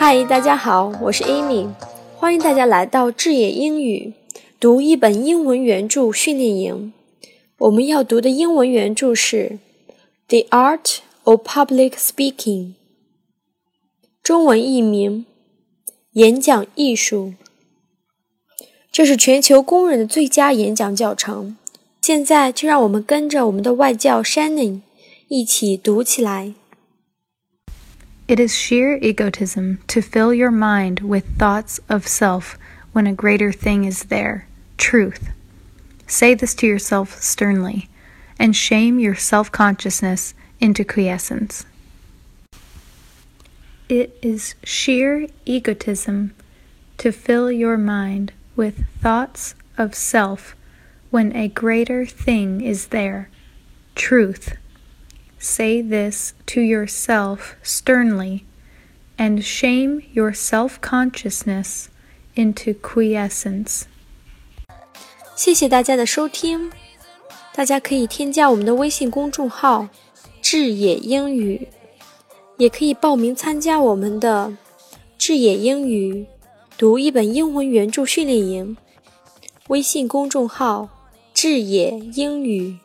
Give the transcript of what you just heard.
嗨，大家好，我是 Amy，欢迎大家来到智野英语读一本英文原著训练营。我们要读的英文原著是《The Art of Public Speaking》，中文译名《演讲艺术》。这是全球公认的最佳演讲教程。现在就让我们跟着我们的外教 Shannon 一起读起来。It is sheer egotism to fill your mind with thoughts of self when a greater thing is there truth. Say this to yourself sternly, and shame your self consciousness into quiescence. It is sheer egotism to fill your mind with thoughts of self when a greater thing is there truth Say this to yourself sternly and shame your self consciousness into quiescence. 谢谢大家的收听，大家可以添加我们的微信公众号“智野英语”，也可以报名参加我们的“智野英语”读一本英文原着训练营。微信公众号“智野英语”。